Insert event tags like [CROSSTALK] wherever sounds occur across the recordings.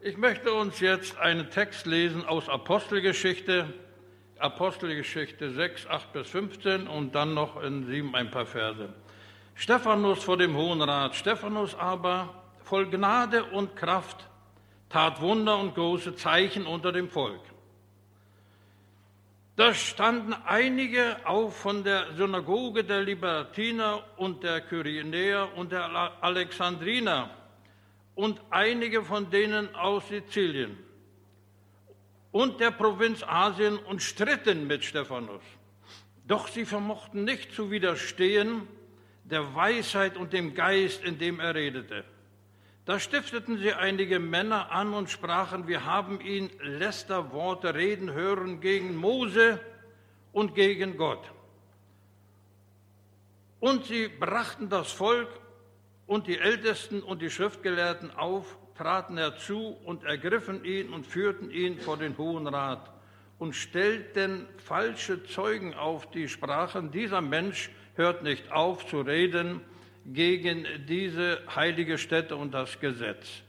Ich möchte uns jetzt einen Text lesen aus Apostelgeschichte, Apostelgeschichte 6, 8 bis 15 und dann noch in 7 ein paar Verse. Stephanus vor dem Hohen Rat. Stephanus aber, voll Gnade und Kraft, tat Wunder und große Zeichen unter dem Volk. Da standen einige auf von der Synagoge der Libertiner und der Kyrenäer und der Alexandriner und einige von denen aus Sizilien und der Provinz Asien und stritten mit Stephanus. Doch sie vermochten nicht zu widerstehen der Weisheit und dem Geist, in dem er redete. Da stifteten sie einige Männer an und sprachen, wir haben ihn Lästerworte reden hören gegen Mose und gegen Gott. Und sie brachten das Volk und die Ältesten und die Schriftgelehrten auf, traten herzu und ergriffen ihn und führten ihn vor den Hohen Rat und stellten falsche Zeugen auf, die sprachen, dieser Mensch hört nicht auf zu reden gegen diese heilige Stätte und das Gesetz.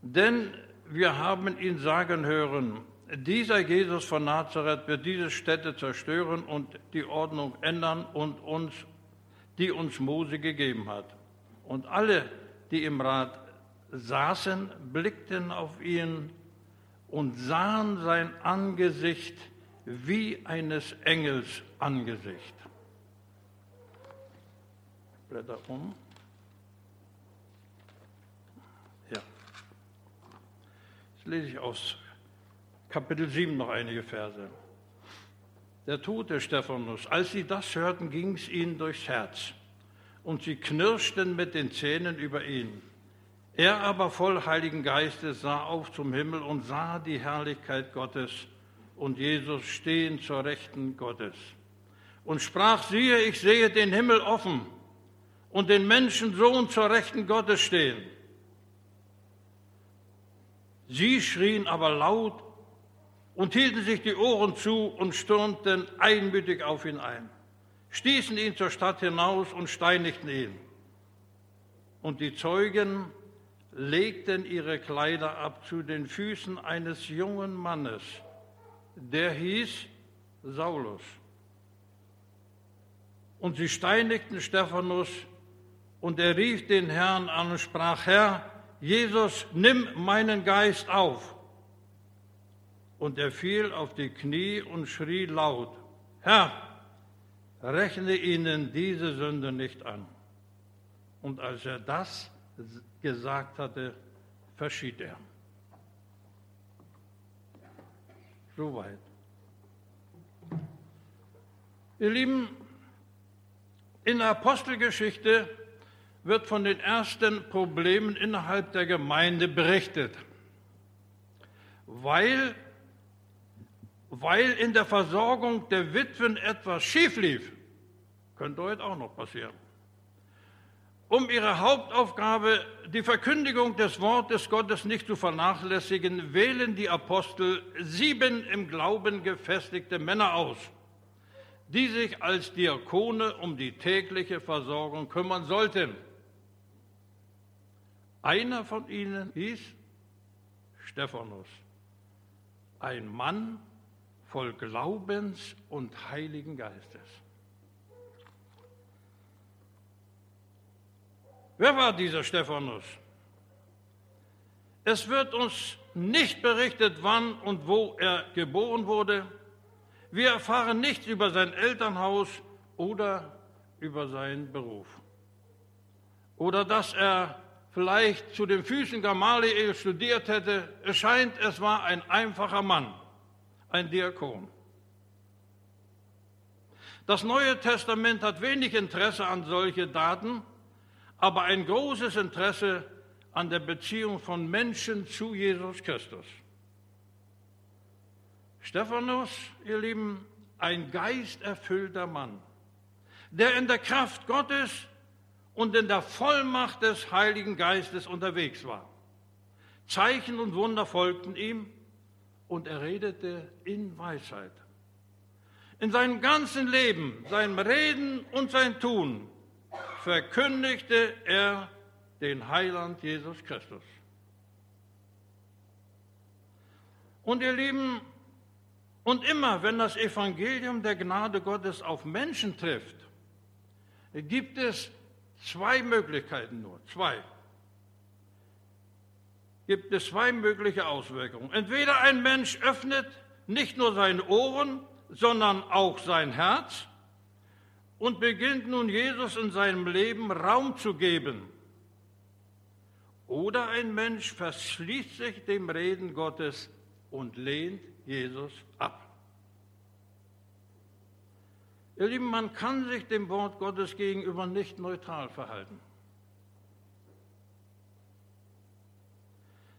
Denn wir haben ihn sagen hören, dieser Jesus von Nazareth wird diese Stätte zerstören und die Ordnung ändern und uns, die uns Mose gegeben hat. Und alle, die im Rat saßen, blickten auf ihn und sahen sein Angesicht wie eines Engels Angesicht. Blätter um. Ja. Jetzt lese ich aus Kapitel 7 noch einige Verse. Der Tod des Stephanus, als sie das hörten, ging es ihnen durchs Herz und sie knirschten mit den Zähnen über ihn. Er aber voll Heiligen Geistes sah auf zum Himmel und sah die Herrlichkeit Gottes und Jesus stehen zur Rechten Gottes und sprach, siehe, ich sehe den Himmel offen und den Menschensohn zur Rechten Gottes stehen. Sie schrien aber laut und hielten sich die Ohren zu und stürmten einmütig auf ihn ein stießen ihn zur Stadt hinaus und steinigten ihn. Und die Zeugen legten ihre Kleider ab zu den Füßen eines jungen Mannes, der hieß Saulus. Und sie steinigten Stephanus, und er rief den Herrn an und sprach, Herr, Jesus, nimm meinen Geist auf. Und er fiel auf die Knie und schrie laut, Herr, rechne ihnen diese Sünde nicht an. Und als er das gesagt hatte, verschied er. Soweit. Ihr Lieben, in der Apostelgeschichte wird von den ersten Problemen innerhalb der Gemeinde berichtet, weil weil in der Versorgung der Witwen etwas schief lief. Könnte heute auch noch passieren. Um ihre Hauptaufgabe, die Verkündigung des Wortes Gottes nicht zu vernachlässigen, wählen die Apostel sieben im Glauben gefestigte Männer aus, die sich als Diakone um die tägliche Versorgung kümmern sollten. Einer von ihnen hieß Stephanus, ein Mann voll Glaubens und Heiligen Geistes. Wer war dieser Stephanus? Es wird uns nicht berichtet, wann und wo er geboren wurde. Wir erfahren nichts über sein Elternhaus oder über seinen Beruf. Oder dass er vielleicht zu den Füßen Gamaliel studiert hätte. Es scheint, es war ein einfacher Mann ein Diakon. Das Neue Testament hat wenig Interesse an solche Daten, aber ein großes Interesse an der Beziehung von Menschen zu Jesus Christus. Stephanus, ihr Lieben, ein geisterfüllter Mann, der in der Kraft Gottes und in der Vollmacht des Heiligen Geistes unterwegs war. Zeichen und Wunder folgten ihm und er redete in Weisheit. In seinem ganzen Leben, seinem Reden und sein Tun verkündigte er den Heiland Jesus Christus. Und ihr Lieben, und immer wenn das Evangelium der Gnade Gottes auf Menschen trifft, gibt es zwei Möglichkeiten nur, zwei. Gibt es zwei mögliche Auswirkungen. Entweder ein Mensch öffnet nicht nur seine Ohren, sondern auch sein Herz und beginnt nun Jesus in seinem Leben Raum zu geben. Oder ein Mensch verschließt sich dem Reden Gottes und lehnt Jesus ab. Ihr Lieben, man kann sich dem Wort Gottes gegenüber nicht neutral verhalten.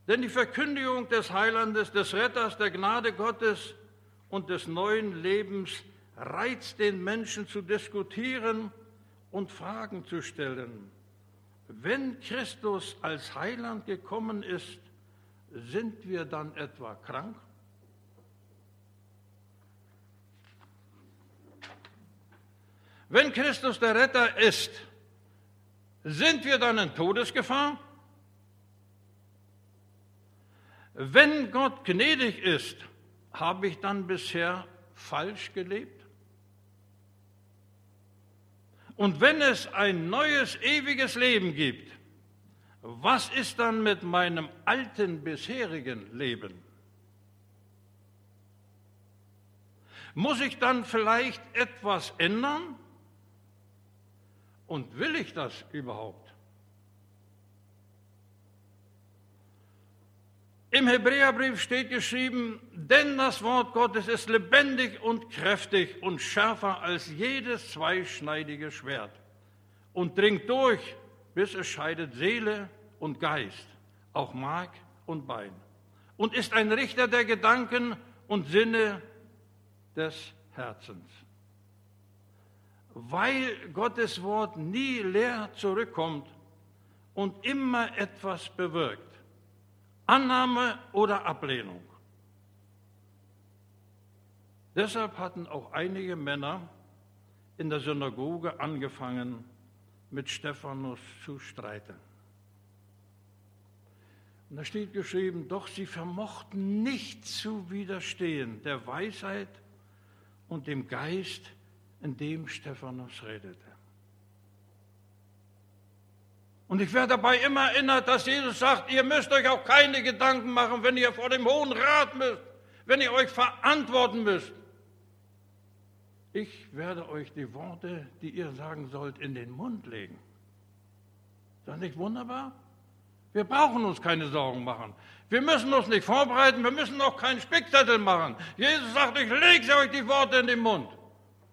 Denn die Verkündigung des Heilandes, des Retters, der Gnade Gottes und des neuen Lebens reizt den Menschen zu diskutieren und Fragen zu stellen. Wenn Christus als Heiland gekommen ist, sind wir dann etwa krank? Wenn Christus der Retter ist, sind wir dann in Todesgefahr? Wenn Gott gnädig ist, habe ich dann bisher falsch gelebt? Und wenn es ein neues, ewiges Leben gibt, was ist dann mit meinem alten, bisherigen Leben? Muss ich dann vielleicht etwas ändern? Und will ich das überhaupt? Im Hebräerbrief steht geschrieben, denn das Wort Gottes ist lebendig und kräftig und schärfer als jedes zweischneidige Schwert und dringt durch, bis es scheidet Seele und Geist, auch Mark und Bein, und ist ein Richter der Gedanken und Sinne des Herzens. Weil Gottes Wort nie leer zurückkommt und immer etwas bewirkt Annahme oder Ablehnung. Deshalb hatten auch einige Männer in der Synagoge angefangen, mit Stephanus zu streiten. Und da steht geschrieben, doch sie vermochten nicht zu widerstehen der Weisheit und dem Geist, in dem Stephanus redete. Und ich werde dabei immer erinnert, dass Jesus sagt, ihr müsst euch auch keine Gedanken machen, wenn ihr vor dem Hohen Rat müsst, wenn ihr euch verantworten müsst. Ich werde euch die Worte, die ihr sagen sollt, in den Mund legen. Ist das nicht wunderbar? Wir brauchen uns keine Sorgen machen. Wir müssen uns nicht vorbereiten, wir müssen auch keinen Spickzettel machen. Jesus sagt, ich lege euch die Worte in den Mund.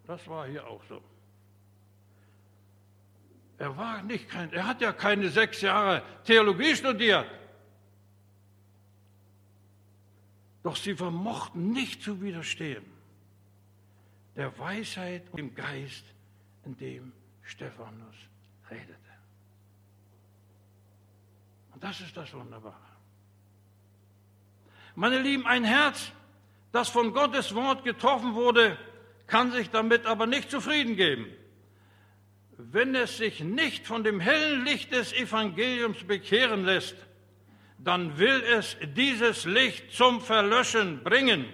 Das war hier auch so. Er war nicht kein, er hat ja keine sechs Jahre Theologie studiert. Doch sie vermochten nicht zu widerstehen der Weisheit und dem Geist, in dem Stephanus redete. Und das ist das Wunderbare. Meine Lieben, ein Herz, das von Gottes Wort getroffen wurde, kann sich damit aber nicht zufrieden geben wenn es sich nicht von dem hellen Licht des Evangeliums bekehren lässt, dann will es dieses Licht zum Verlöschen bringen,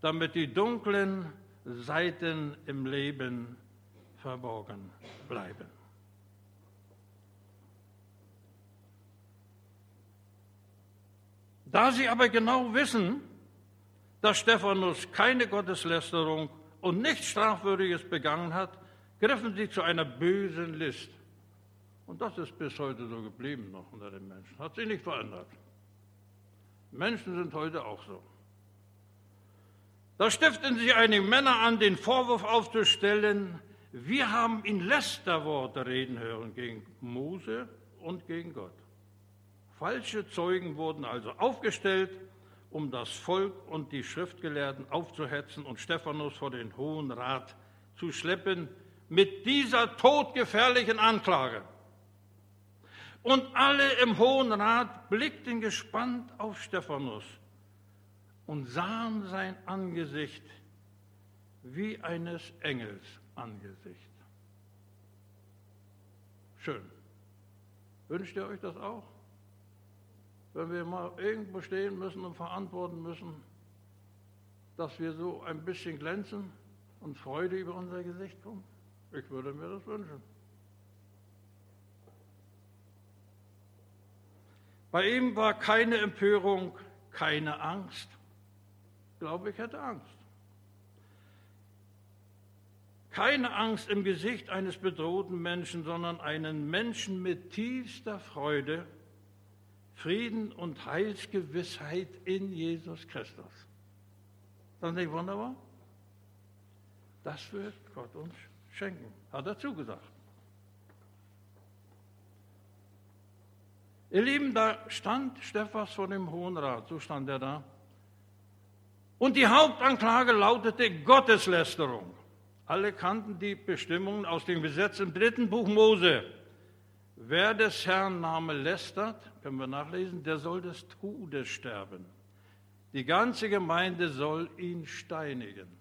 damit die dunklen Seiten im Leben verborgen bleiben. Da sie aber genau wissen, dass Stephanus keine Gotteslästerung und nichts Strafwürdiges begangen hat, griffen sie zu einer bösen List. Und das ist bis heute so geblieben noch unter den Menschen. Hat sich nicht verändert. Menschen sind heute auch so. Da stiften sich einige Männer an, den Vorwurf aufzustellen, wir haben ihn Lästerworte reden hören gegen Mose und gegen Gott. Falsche Zeugen wurden also aufgestellt, um das Volk und die Schriftgelehrten aufzuhetzen und Stephanus vor den Hohen Rat zu schleppen, mit dieser todgefährlichen Anklage. Und alle im Hohen Rat blickten gespannt auf Stephanus und sahen sein Angesicht wie eines Engels Angesicht. Schön. Wünscht ihr euch das auch? wenn wir mal irgendwo stehen müssen und verantworten müssen, dass wir so ein bisschen glänzen und Freude über unser Gesicht kommt? Ich würde mir das wünschen. Bei ihm war keine Empörung, keine Angst. Ich glaube, ich hätte Angst. Keine Angst im Gesicht eines bedrohten Menschen, sondern einen Menschen mit tiefster Freude, Frieden und Heilsgewissheit in Jesus Christus. Ist das nicht wunderbar? Das wird Gott uns schenken, hat er zugesagt. Ihr Lieben, da stand Stephas vor dem Hohen Rat, so stand er da. Und die Hauptanklage lautete Gotteslästerung. Alle kannten die Bestimmungen aus dem Gesetz im dritten Buch Mose. Wer des Herrn Name lästert, können wir nachlesen, der soll des Todes sterben. Die ganze Gemeinde soll ihn steinigen.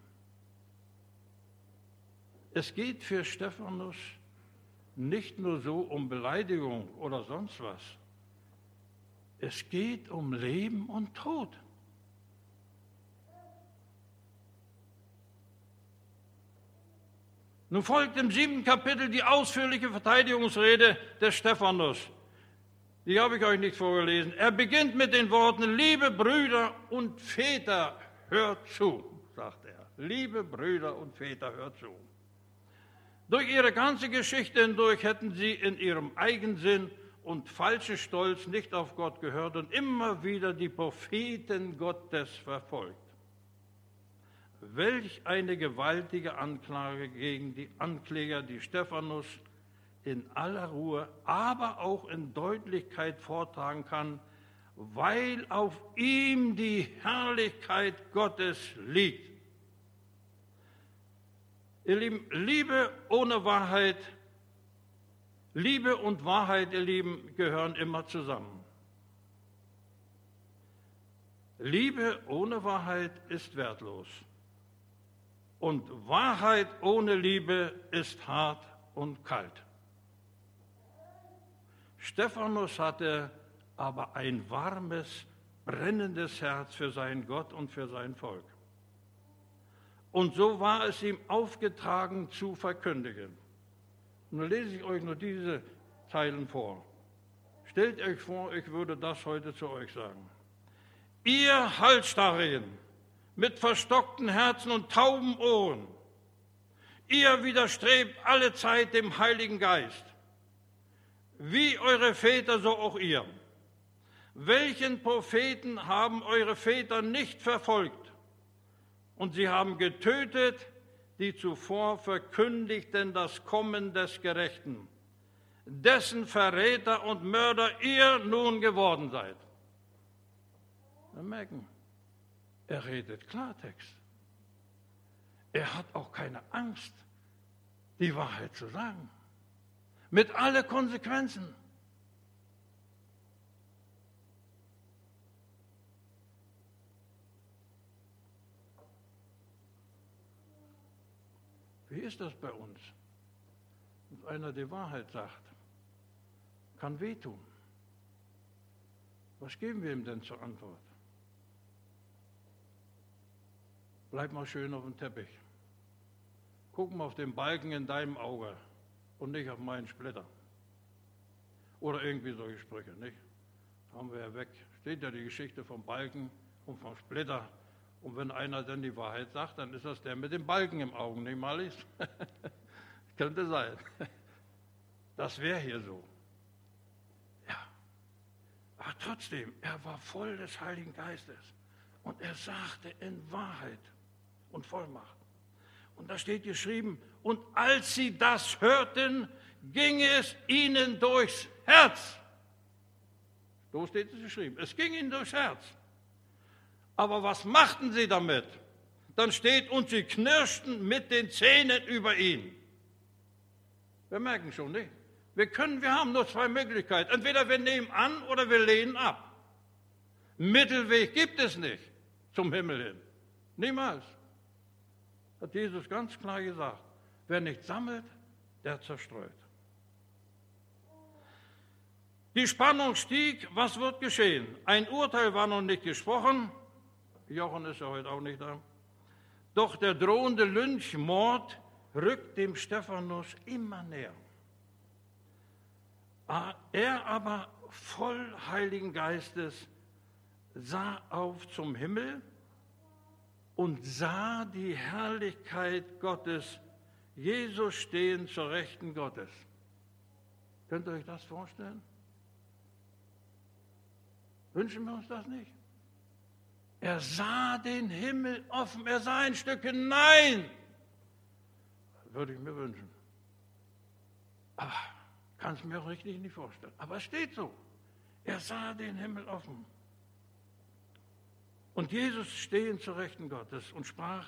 Es geht für Stephanus nicht nur so um Beleidigung oder sonst was. Es geht um Leben und Tod. Nun folgt im siebten Kapitel die ausführliche Verteidigungsrede des Stephanus. Die habe ich euch nicht vorgelesen. Er beginnt mit den Worten, liebe Brüder und Väter, hört zu, sagt er. Liebe Brüder und Väter, hört zu. Durch ihre ganze Geschichte hindurch hätten sie in ihrem Eigensinn und falschen Stolz nicht auf Gott gehört und immer wieder die Propheten Gottes verfolgt. Welch eine gewaltige Anklage gegen die Ankläger, die Stephanus in aller Ruhe, aber auch in Deutlichkeit vortragen kann, weil auf ihm die Herrlichkeit Gottes liegt. Ihr Lieben, Liebe ohne Wahrheit Liebe und Wahrheit, ihr Lieben, gehören immer zusammen. Liebe ohne Wahrheit ist wertlos. Und Wahrheit ohne Liebe ist hart und kalt. Stephanus hatte aber ein warmes, brennendes Herz für seinen Gott und für sein Volk. Und so war es ihm aufgetragen zu verkündigen. Dann lese ich euch nur diese Zeilen vor. Stellt euch vor, ich würde das heute zu euch sagen. Ihr Halsstarrigen mit verstockten Herzen und tauben Ohren, ihr widerstrebt alle Zeit dem Heiligen Geist, wie eure Väter, so auch ihr. Welchen Propheten haben eure Väter nicht verfolgt? Und sie haben getötet, die zuvor verkündigten das Kommen des Gerechten, dessen Verräter und Mörder ihr nun geworden seid. Wir merken, er redet Klartext. Er hat auch keine Angst, die Wahrheit zu sagen. Mit allen Konsequenzen. Wie ist das bei uns? Wenn einer die Wahrheit sagt, kann wehtun. Was geben wir ihm denn zur Antwort? Bleib mal schön auf dem Teppich. Guck mal auf den Balken in deinem Auge und nicht auf meinen Splitter. Oder irgendwie solche Sprüche, nicht? Haben wir ja weg. Steht ja die Geschichte vom Balken und vom Splitter. Und wenn einer dann die Wahrheit sagt, dann ist das der mit dem Balken im Augen, nicht mal ist. [LAUGHS] Könnte sein. [LAUGHS] Das wäre hier so. Ja. Aber trotzdem, er war voll des Heiligen Geistes. Und er sagte in Wahrheit und Vollmacht. Und da steht geschrieben, und als sie das hörten, ging es ihnen durchs Herz. So steht es geschrieben. Es ging ihnen durchs Herz. Aber was machten sie damit? Dann steht, und sie knirschten mit den Zähnen über ihn. Wir merken schon, nicht? Wir können, wir haben nur zwei Möglichkeiten. Entweder wir nehmen an oder wir lehnen ab. Mittelweg gibt es nicht zum Himmel hin. Niemals. Hat Jesus ganz klar gesagt. Wer nicht sammelt, der zerstreut. Die Spannung stieg, was wird geschehen? Ein Urteil war noch nicht gesprochen, Jochen ist ja heute auch nicht da. Doch der drohende Lynchmord rückt dem Stephanus immer näher. Ah, er aber voll Heiligen Geistes sah auf zum Himmel und sah die Herrlichkeit Gottes, Jesus stehen zur Rechten Gottes. Könnt ihr euch das vorstellen? Wünschen wir uns das nicht? Er sah den Himmel offen, er sah ein Stück hinein. Würde ich mir wünschen. Aber kann es mir auch richtig nicht vorstellen. Aber es steht so. Er sah den Himmel offen. Und Jesus stehen zur Rechten Gottes und sprach,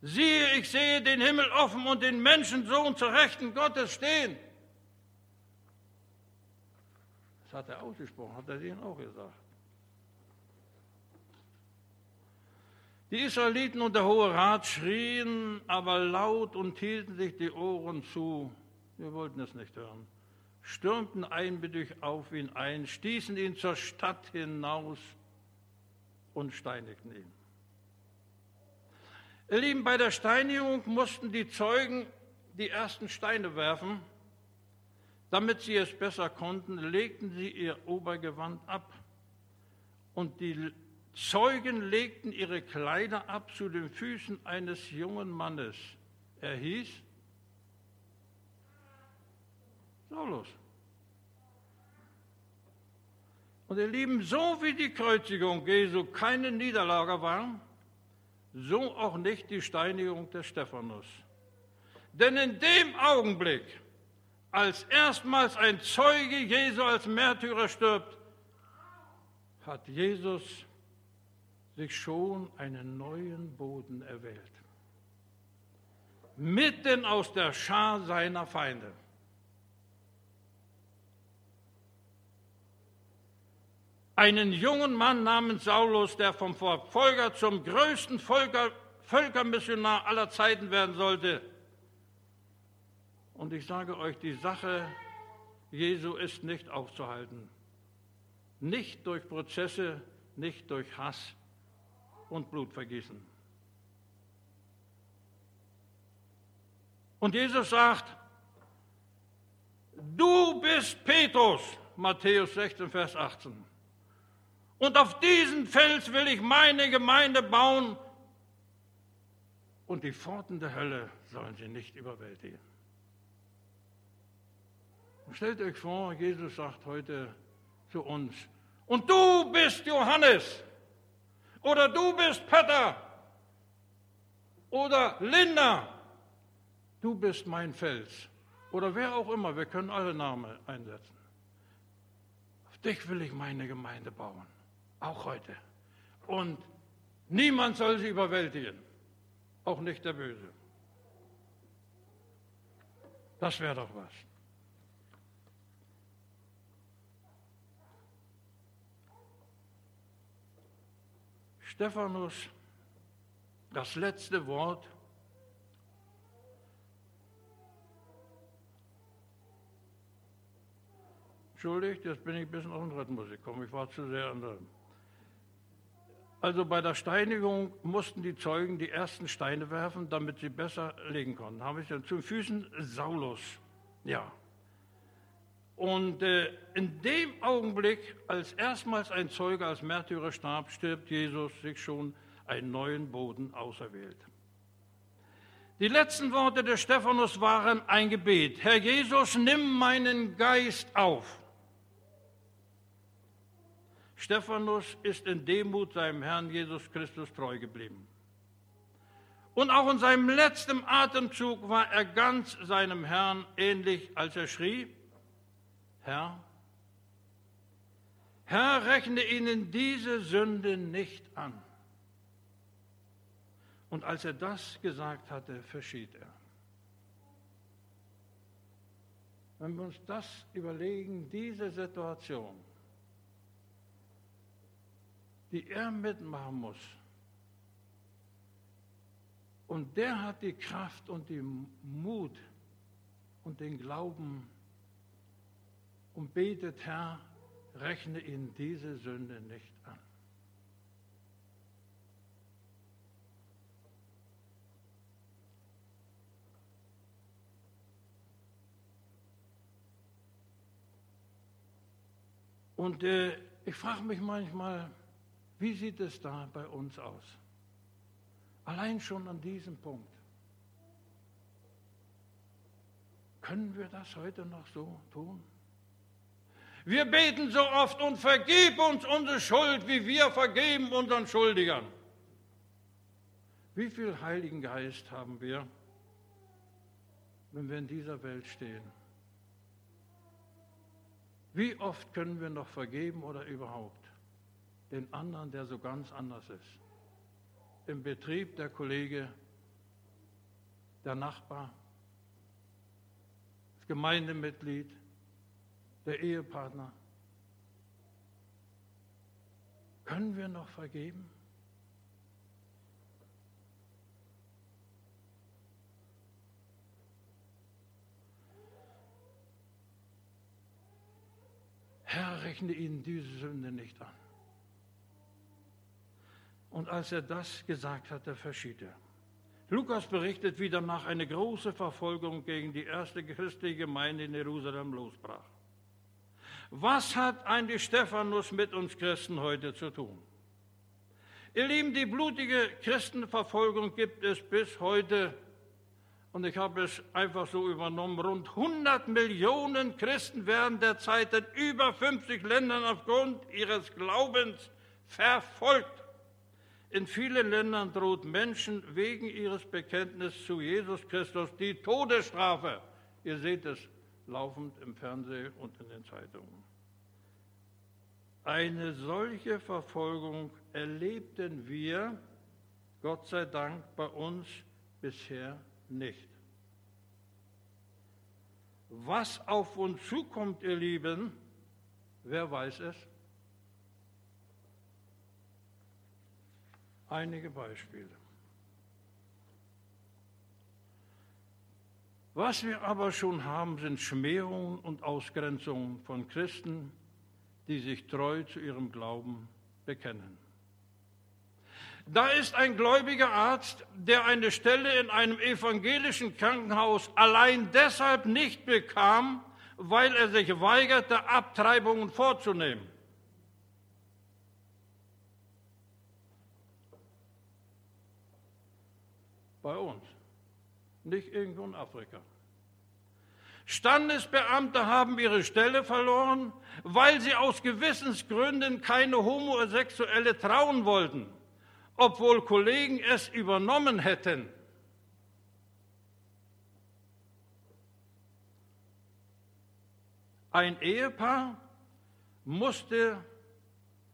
siehe, ich sehe den Himmel offen und den Menschensohn zur Rechten Gottes stehen. Das hat er ausgesprochen, hat er denen auch gesagt. Die Israeliten und der Hohe Rat schrien aber laut und hielten sich die Ohren zu. Wir wollten es nicht hören. Stürmten einbedürch auf ihn ein, stießen ihn zur Stadt hinaus und steinigten ihn. Ihr Lieben, bei der Steinigung mussten die Zeugen die ersten Steine werfen. Damit sie es besser konnten, legten sie ihr Obergewand ab und die Zeugen legten ihre Kleider ab zu den Füßen eines jungen Mannes. Er hieß Saulus. Und ihr Lieben, so wie die Kreuzigung Jesu keine Niederlage war, so auch nicht die Steinigung des Stephanus. Denn in dem Augenblick, als erstmals ein Zeuge Jesu als Märtyrer stirbt, hat Jesus sich schon einen neuen Boden erwählt. Mitten aus der Schar seiner Feinde. Einen jungen Mann namens Saulus, der vom Verfolger zum größten Völker, Völkermissionar aller Zeiten werden sollte. Und ich sage euch, die Sache Jesu ist nicht aufzuhalten. Nicht durch Prozesse, nicht durch Hass, und Blutvergießen. Und Jesus sagt, du bist Petrus, Matthäus 16, Vers 18. Und auf diesen Fels will ich meine Gemeinde bauen und die Pforten der Hölle sollen sie nicht überwältigen. Und stellt euch vor, Jesus sagt heute zu uns, und du bist Johannes, oder du bist Petter. Oder Linda. Du bist mein Fels. Oder wer auch immer. Wir können alle Namen einsetzen. Auf dich will ich meine Gemeinde bauen. Auch heute. Und niemand soll sie überwältigen. Auch nicht der Böse. Das wäre doch was. Stephanus das letzte Wort. Entschuldigt, jetzt bin ich ein bisschen auf den Rhythmus gekommen. Ich war zu sehr an der. Also bei der Steinigung mussten die Zeugen die ersten Steine werfen, damit sie besser legen konnten. Habe ich dann zu Füßen Saulus. Ja, und äh, in dem Augenblick, als erstmals ein Zeuge als Märtyrer starb, stirbt Jesus sich schon einen neuen Boden auserwählt. Die letzten Worte des Stephanus waren ein Gebet. Herr Jesus, nimm meinen Geist auf. Stephanus ist in Demut seinem Herrn Jesus Christus treu geblieben. Und auch in seinem letzten Atemzug war er ganz seinem Herrn ähnlich, als er schrie, Herr, Herr, rechne ihnen diese Sünde nicht an. Und als er das gesagt hatte, verschied er. Wenn wir uns das überlegen, diese Situation, die er mitmachen muss, und der hat die Kraft und den Mut und den Glauben, und betet, Herr, rechne ihnen diese Sünde nicht an. Und äh, ich frage mich manchmal, wie sieht es da bei uns aus? Allein schon an diesem Punkt. Können wir das heute noch so tun? Wir beten so oft und vergib uns unsere Schuld, wie wir vergeben unseren Schuldigern. Wie viel Heiligen Geist haben wir, wenn wir in dieser Welt stehen? Wie oft können wir noch vergeben oder überhaupt den anderen, der so ganz anders ist? Im Betrieb der Kollege, der Nachbar, das Gemeindemitglied, der Ehepartner. Können wir noch vergeben? Herr, rechne ihnen diese Sünde nicht an. Und als er das gesagt hatte, verschied er. Lukas berichtet, wie danach eine große Verfolgung gegen die erste christliche Gemeinde in Jerusalem losbrach. Was hat eigentlich Stephanus mit uns Christen heute zu tun? Ihr Lieben, die blutige Christenverfolgung gibt es bis heute und ich habe es einfach so übernommen, rund 100 Millionen Christen werden derzeit in über 50 Ländern aufgrund ihres Glaubens verfolgt. In vielen Ländern droht Menschen wegen ihres Bekenntnisses zu Jesus Christus die Todesstrafe. Ihr seht es laufend im Fernsehen und in den Zeitungen. Eine solche Verfolgung erlebten wir, Gott sei Dank, bei uns bisher nicht. Was auf uns zukommt, ihr Lieben, wer weiß es? Einige Beispiele. Was wir aber schon haben, sind Schmähungen und Ausgrenzungen von Christen, die sich treu zu ihrem Glauben bekennen. Da ist ein gläubiger Arzt, der eine Stelle in einem evangelischen Krankenhaus allein deshalb nicht bekam, weil er sich weigerte, Abtreibungen vorzunehmen. Bei uns, nicht irgendwo in Afrika. Standesbeamte haben ihre Stelle verloren, weil sie aus Gewissensgründen keine Homosexuelle trauen wollten obwohl Kollegen es übernommen hätten. Ein Ehepaar musste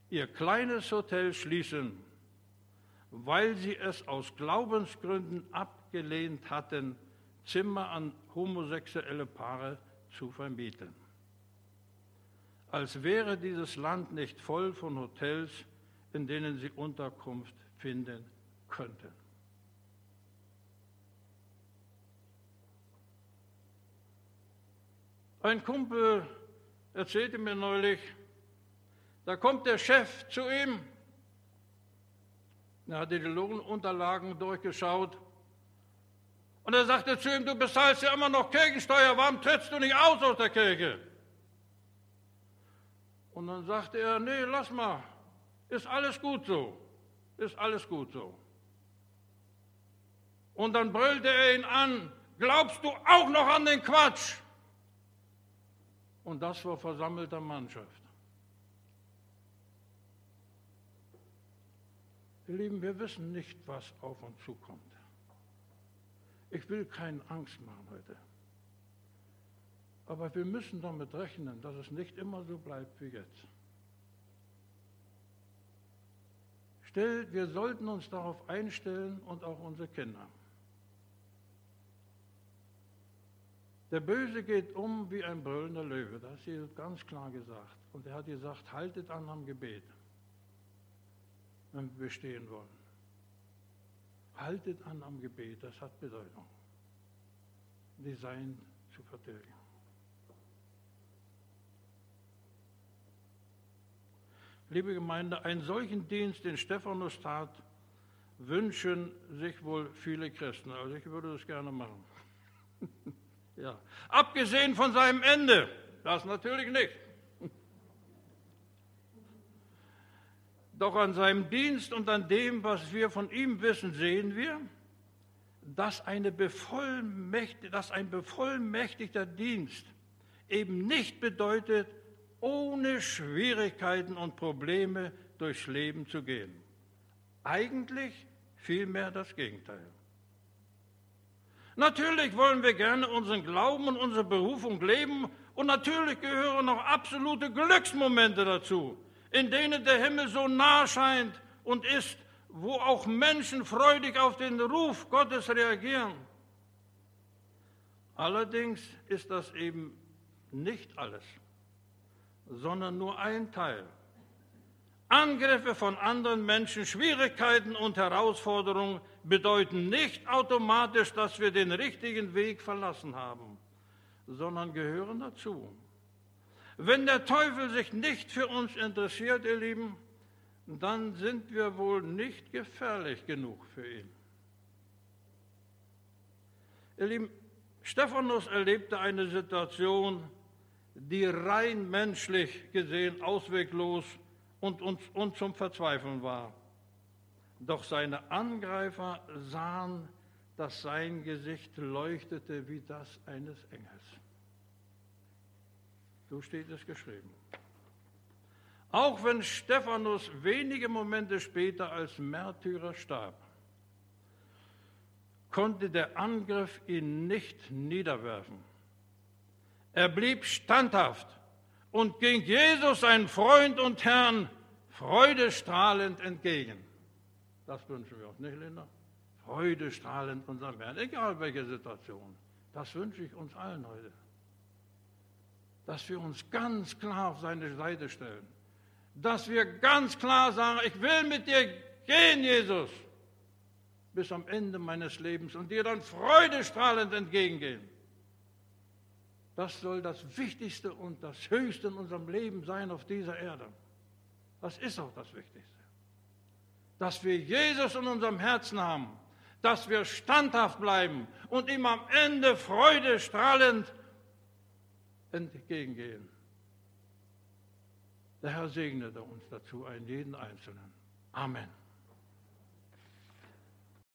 ihr kleines Hotel schließen, weil sie es aus Glaubensgründen abgelehnt hatten, Zimmer an homosexuelle Paare zu vermieten. Als wäre dieses Land nicht voll von Hotels, in denen sie Unterkunft finden könnten. Ein Kumpel erzählte mir neulich, da kommt der Chef zu ihm, er hatte die Lohnunterlagen durchgeschaut und er sagte zu ihm, du bezahlst ja immer noch Kirchensteuer, warum trittst du nicht aus aus der Kirche? Und dann sagte er, nee, lass mal, ist alles gut so ist alles gut so. Und dann brüllte er ihn an, glaubst du auch noch an den Quatsch? Und das vor versammelter Mannschaft. Ihr Lieben, wir wissen nicht, was auf uns zukommt. Ich will keine Angst machen heute. Aber wir müssen damit rechnen, dass es nicht immer so bleibt wie jetzt. Stell, wir sollten uns darauf einstellen und auch unsere Kinder. Der Böse geht um wie ein brüllender Löwe, das ist Jesus ganz klar gesagt. Und er hat gesagt, haltet an am Gebet, wenn wir bestehen wollen. Haltet an am Gebet, das hat Bedeutung. Design zu vertilgen. Liebe Gemeinde, einen solchen Dienst, den Stephanus tat, wünschen sich wohl viele Christen. Also ich würde das gerne machen. [LAUGHS] ja. Abgesehen von seinem Ende, das natürlich nicht. Doch an seinem Dienst und an dem, was wir von ihm wissen, sehen wir, dass, eine dass ein bevollmächtigter Dienst eben nicht bedeutet, ohne Schwierigkeiten und Probleme durchs Leben zu gehen. Eigentlich vielmehr das Gegenteil. Natürlich wollen wir gerne unseren Glauben und unsere Berufung leben und natürlich gehören noch absolute Glücksmomente dazu, in denen der Himmel so nah scheint und ist, wo auch Menschen freudig auf den Ruf Gottes reagieren. Allerdings ist das eben nicht alles, sondern nur ein Teil. Angriffe von anderen Menschen, Schwierigkeiten und Herausforderungen bedeuten nicht automatisch, dass wir den richtigen Weg verlassen haben, sondern gehören dazu. Wenn der Teufel sich nicht für uns interessiert, ihr Lieben, dann sind wir wohl nicht gefährlich genug für ihn. Ihr Lieben, Stephanus erlebte eine Situation, die rein menschlich gesehen ausweglos und, und, und zum Verzweifeln war. Doch seine Angreifer sahen, dass sein Gesicht leuchtete wie das eines Engels. So steht es geschrieben. Auch wenn Stephanus wenige Momente später als Märtyrer starb, konnte der Angriff ihn nicht niederwerfen. Er blieb standhaft und ging Jesus, sein Freund und Herrn, freudestrahlend entgegen. Das wünschen wir uns, nicht, Linda? Freudestrahlend unserem Herrn, egal welche Situation. Das wünsche ich uns allen heute dass wir uns ganz klar auf seine Seite stellen. Dass wir ganz klar sagen, ich will mit dir gehen, Jesus, bis am Ende meines Lebens und dir dann freudestrahlend entgegengehen. Das soll das Wichtigste und das Höchste in unserem Leben sein auf dieser Erde. Das ist auch das Wichtigste. Dass wir Jesus in unserem Herzen haben, dass wir standhaft bleiben und ihm am Ende freudestrahlend entgegengehen. Der Herr segnete uns dazu, einen jeden Einzelnen. Amen.